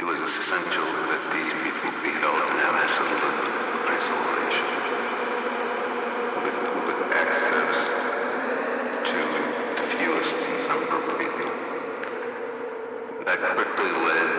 It was essential that these people be held in absolute isolation with, with access to the fewest number of people. That quickly led